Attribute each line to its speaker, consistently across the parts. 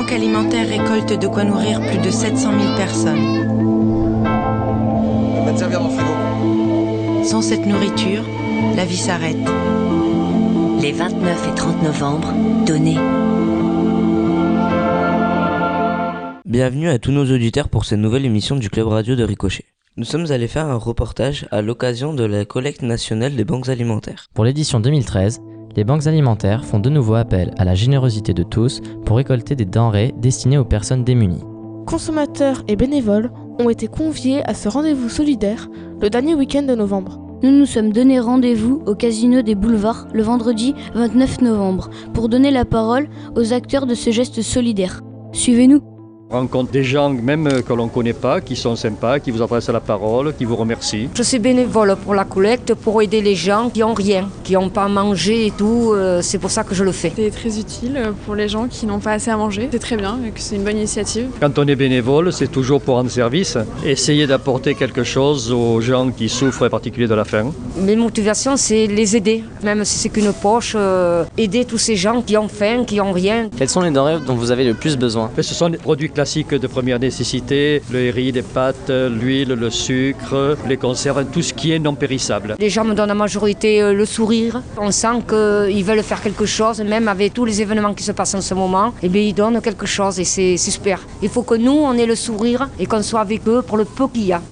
Speaker 1: Banque alimentaire récolte de quoi nourrir plus de 700 000 personnes.
Speaker 2: Va te servir dans le frigo.
Speaker 1: Sans cette nourriture, la vie s'arrête.
Speaker 3: Les 29 et 30 novembre, donnez.
Speaker 4: Bienvenue à tous nos auditeurs pour cette nouvelle émission du Club Radio de Ricochet. Nous sommes allés faire un reportage à l'occasion de la collecte nationale des banques alimentaires.
Speaker 5: Pour l'édition 2013, les banques alimentaires font de nouveau appel à la générosité de tous pour récolter des denrées destinées aux personnes démunies.
Speaker 6: Consommateurs et bénévoles ont été conviés à ce rendez-vous solidaire le dernier week-end de novembre.
Speaker 7: Nous nous sommes donné rendez-vous au Casino des Boulevards le vendredi 29 novembre pour donner la parole aux acteurs de ce geste solidaire. Suivez-nous.
Speaker 8: On rencontre des gens même euh, que l'on ne connaît pas, qui sont sympas, qui vous adressent la parole, qui vous remercient.
Speaker 9: Je suis bénévole pour la collecte, pour aider les gens qui n'ont rien, qui n'ont pas à manger et tout. euh, C'est pour ça que je le fais.
Speaker 10: C'est très utile pour les gens qui n'ont pas assez à manger. C'est très bien et que c'est une bonne initiative.
Speaker 8: Quand on est bénévole, c'est toujours pour rendre service, essayer d'apporter quelque chose aux gens qui souffrent, en particulier de la faim.
Speaker 9: Mes motivations, c'est les aider, même si c'est qu'une poche, euh, aider tous ces gens qui ont faim, qui n'ont rien.
Speaker 11: Quelles sont les denrées dont vous avez le plus besoin?
Speaker 8: Ce sont des produits classiques de première nécessité, le riz, les pâtes, l'huile, le sucre, les conserves, tout ce qui est non périssable.
Speaker 9: Les gens me donnent la majorité euh, le sourire. On sent qu'ils veulent faire quelque chose, même avec tous les événements qui se passent en ce moment. Et bien ils donnent quelque chose et c'est super. Il faut que nous, on ait le sourire et qu'on soit avec eux pour le peu qu'il y a.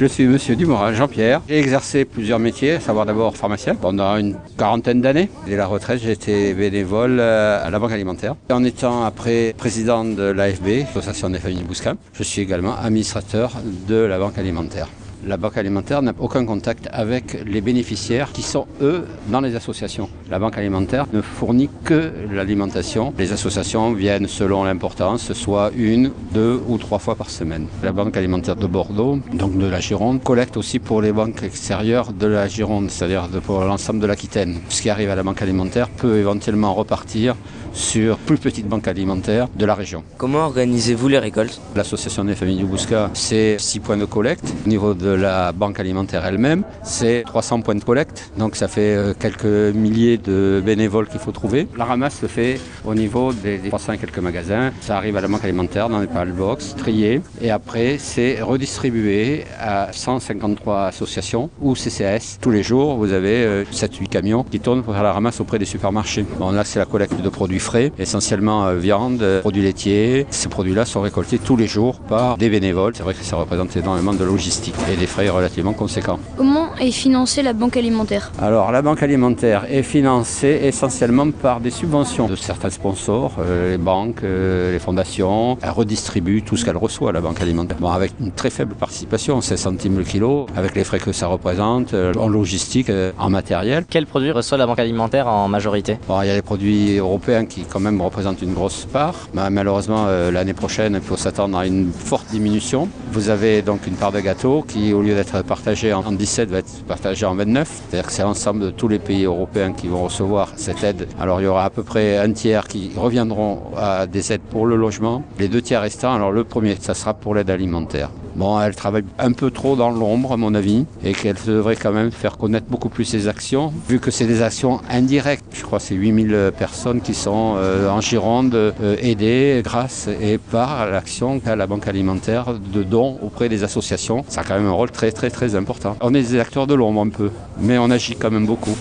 Speaker 12: Je suis monsieur Dumorin, Jean-Pierre. J'ai exercé plusieurs métiers, à savoir d'abord pharmacien pendant une quarantaine d'années. Dès la retraite, j'ai été bénévole euh, à la Banque alimentaire. En étant après président de l'AFB, l'Association des familles Bousquin, je suis également administrateur de la Banque alimentaire. La banque alimentaire n'a aucun contact avec les bénéficiaires qui sont, eux, dans les associations. La banque alimentaire ne fournit que l'alimentation. Les associations viennent selon l'importance, soit une, deux ou trois fois par semaine. La banque alimentaire de Bordeaux, donc de la Gironde, collecte aussi pour les banques extérieures de la Gironde, c'est-à-dire pour l'ensemble de l'Aquitaine. Ce qui arrive à la banque alimentaire peut éventuellement repartir sur plus petites banques alimentaires de la région.
Speaker 4: Comment organisez-vous les récoltes?
Speaker 12: L'association des familles du Bouscat, c'est 6 points de collecte. Au niveau de la banque alimentaire elle-même, c'est 300 points de collecte. Donc ça fait euh, quelques milliers de bénévoles qu'il faut trouver. La ramasse se fait au niveau des des 300 et quelques magasins. Ça arrive à la banque alimentaire dans les pal box, trié. Et après, c'est redistribué à 153 associations ou CCAS. Tous les jours, vous avez 7-8 camions qui tournent pour faire la ramasse auprès des supermarchés. Bon, là, c'est la collecte de produits frais, essentiellement euh, viande, euh, produits laitiers. Ces produits-là sont récoltés tous les jours par des bénévoles. C'est vrai que ça représente énormément de logistique et des frais relativement conséquents.
Speaker 7: Comment est financée la banque alimentaire?
Speaker 12: Alors, la banque alimentaire est financée essentiellement par des subventions de certains sponsors, euh, les banques, euh, les fondations. Elle redistribue tout ce qu'elle reçoit, la banque alimentaire. Bon, avec une très faible participation, 16 centimes le kilo, avec les frais que ça représente, euh, en logistique, en matériel.
Speaker 11: Quels produits reçoit la banque alimentaire en majorité?
Speaker 12: Bon, il y a les produits européens qui quand même représentent une grosse part. Bah, malheureusement, euh, l'année prochaine, il faut s'attendre à une forte diminution. Vous avez donc une part de gâteau qui, au lieu d'être partagée en 17, va être partagée en 29. C'est-à-dire que c'est l'ensemble de tous les pays européens qui vont recevoir cette aide. Alors il y aura à peu près un tiers qui reviendront à des aides pour le logement. Les deux tiers restants, alors le premier, ça sera pour l'aide alimentaire. Bon, elle travaille un peu trop dans l'ombre, à mon avis, et qu'elle devrait quand même faire connaître beaucoup plus ses actions, vu que c'est des actions indirectes. Je crois que c'est 8000 personnes qui sont euh, en Gironde euh, aidées grâce et par l'action qu'a la Banque alimentaire de dons auprès des associations. Ça a quand même un rôle très très très important. On est des acteurs de l'ombre un peu, mais on agit quand même beaucoup.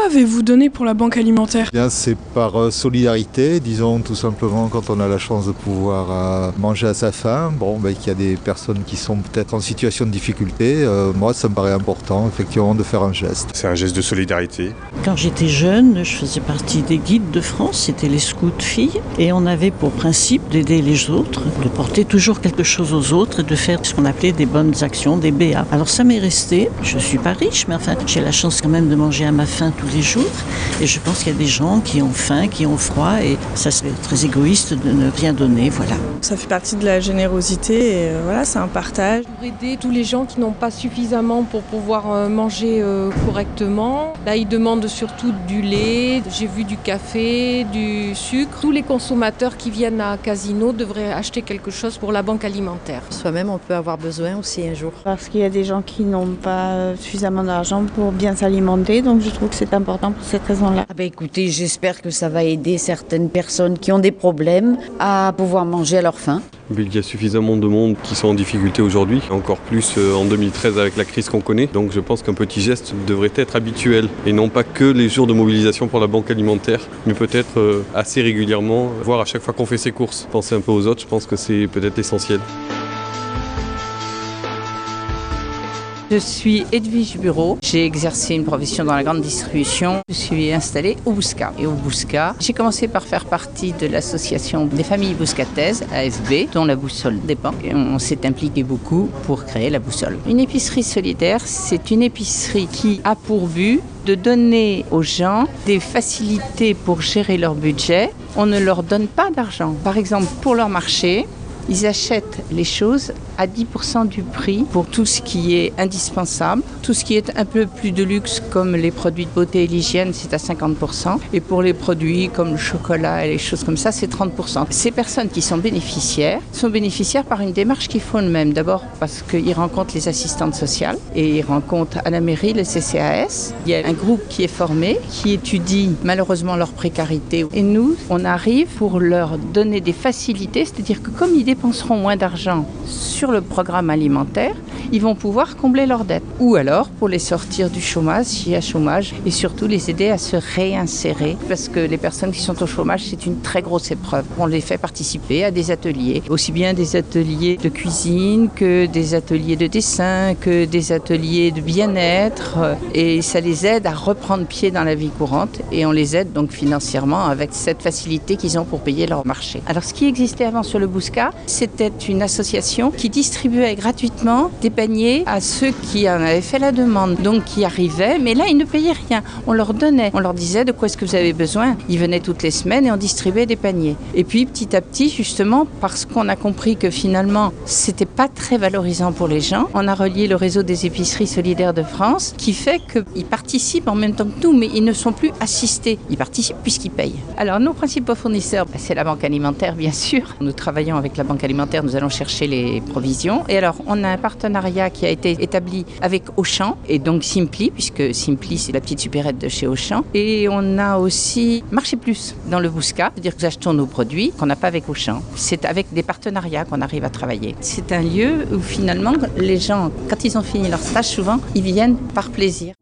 Speaker 10: Pourquoi avez-vous donné pour la banque alimentaire?
Speaker 13: Bien, c'est par euh, solidarité, disons tout simplement quand on a la chance de pouvoir euh, manger à sa faim. Bon, ben, qu'il y a des personnes qui sont peut-être en situation de difficulté. euh, moi, ça me paraît important, effectivement, de faire un geste.
Speaker 14: C'est un geste de solidarité.
Speaker 15: Quand j'étais jeune, je faisais partie des guides de France, c'était les scouts filles, et on avait pour principe d'aider les autres, de porter toujours quelque chose aux autres et de faire ce qu'on appelait des bonnes actions, des BA. Alors ça m'est resté, je suis pas riche, mais enfin j'ai la chance quand même de manger à ma faim tous les jours, et je pense qu'il y a des gens qui ont faim, qui ont froid, et ça serait très égoïste de ne rien donner, voilà.
Speaker 10: Ça fait partie de la générosité et euh, voilà, c'est un partage.
Speaker 16: Pour aider tous les gens qui n'ont pas suffisamment pour pouvoir euh, manger euh, correctement. Là, ils demandent surtout du lait, j'ai vu du café, du sucre. Tous les consommateurs qui viennent à Casino devraient acheter quelque chose pour la banque alimentaire.
Speaker 17: Soi-même, on peut avoir besoin aussi un jour.
Speaker 18: Parce qu'il y a des gens qui n'ont pas suffisamment d'argent pour bien s'alimenter, donc je trouve que c'est important
Speaker 15: important pour cette raison-là
Speaker 17: ah ben Écoutez, j'espère que ça va aider certaines personnes qui ont des problèmes à pouvoir manger à leur faim.
Speaker 14: Il y a suffisamment de monde qui sont en difficulté aujourd'hui, encore plus euh, en 2013 avec la crise qu'on connaît. Donc je pense qu'un petit geste devrait être habituel et non pas que les jours de mobilisation pour la banque alimentaire, mais peut-être euh, assez régulièrement, voire à chaque fois qu'on fait ses courses. Penser un peu aux autres, je pense que c'est peut-être essentiel.
Speaker 18: Je suis Edwige Bureau. J'ai exercé une profession dans la grande distribution. Je suis installée au Bousca. Et au Bousca, j'ai commencé par faire partie de l'association des familles bouscataises, AFB, dont la boussole dépend. On s'est impliqué beaucoup pour créer la boussole. Une épicerie solidaire, c'est une épicerie qui a pour but de donner aux gens des facilités pour gérer leur budget. On ne leur donne pas d'argent. Par exemple, pour leur marché, ils achètent les choses à 10% du prix pour tout ce qui est indispensable. Tout ce qui est un peu plus de luxe, comme les produits de beauté et l'hygiène, c'est à 50%. Et pour les produits comme le chocolat et les choses comme ça, c'est 30%. Ces personnes qui sont bénéficiaires sont bénéficiaires par une démarche qu'ils font eux-mêmes. D'abord parce qu'ils rencontrent les assistantes sociales et ils rencontrent à la mairie le CCAS. Il y a un groupe qui est formé, qui étudie malheureusement leur précarité. Et nous, on arrive pour leur donner des facilités, c'est-à-dire que comme ils dépenseront moins d'argent sur le programme alimentaire, ils vont pouvoir combler leurs dettes. Ou alors pour les sortir du chômage s'il y a chômage et surtout les aider à se réinsérer parce que les personnes qui sont au chômage, c'est une très grosse épreuve. On les fait participer à des ateliers, aussi bien des ateliers de cuisine que des ateliers de dessin, que des ateliers de bien-être et ça les aide à reprendre pied dans la vie courante et on les aide donc financièrement avec cette facilité qu'ils ont pour payer leur marché. Alors ce qui existait avant sur le Bousca, c'était une association qui distribuait gratuitement des paniers à ceux qui en avaient fait la demande, donc qui arrivaient, mais là ils ne payaient rien. On leur donnait, on leur disait de quoi est-ce que vous avez besoin. Ils venaient toutes les semaines et on distribuait des paniers. Et puis petit à petit, justement, parce qu'on a compris que finalement c'était pas très valorisant pour les gens, on a relié le réseau des épiceries solidaires de France, qui fait qu'ils participent en même temps que nous, mais ils ne sont plus assistés. Ils participent puisqu'ils payent. Alors nos principaux fournisseurs, bah, c'est la banque alimentaire bien sûr. Nous travaillons avec la banque alimentaire, nous allons chercher les Et alors, on a un partenariat qui a été établi avec Auchan et donc Simply, puisque Simply, c'est la petite supérette de chez Auchan. Et on a aussi Marché Plus dans le Bousca, c'est-à-dire que nous achetons nos produits qu'on n'a pas avec Auchan. C'est avec des partenariats qu'on arrive à travailler. C'est un lieu où finalement, les gens, quand ils ont fini leur stage, souvent, ils viennent par plaisir.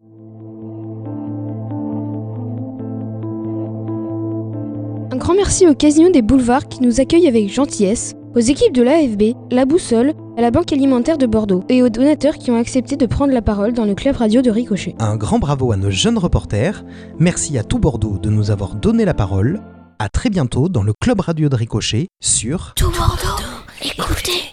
Speaker 6: Un grand merci au Casino des Boulevards qui nous accueille avec gentillesse, aux équipes de l'AFB, La Boussole, à la Banque alimentaire de Bordeaux et aux donateurs qui ont accepté de prendre la parole dans le club radio de Ricochet.
Speaker 19: Un grand bravo à nos jeunes reporters. Merci à tout Bordeaux de nous avoir donné la parole. À très bientôt dans le club radio de Ricochet sur
Speaker 20: Tout Bordeaux, écoutez